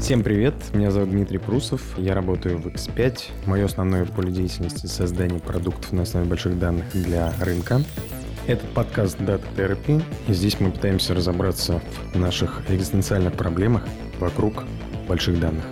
Всем привет, меня зовут Дмитрий Прусов, я работаю в X5. Мое основное поле деятельности — создание продуктов на основе больших данных для рынка. Это подкаст Data Therapy, и здесь мы пытаемся разобраться в наших экзистенциальных проблемах вокруг больших данных.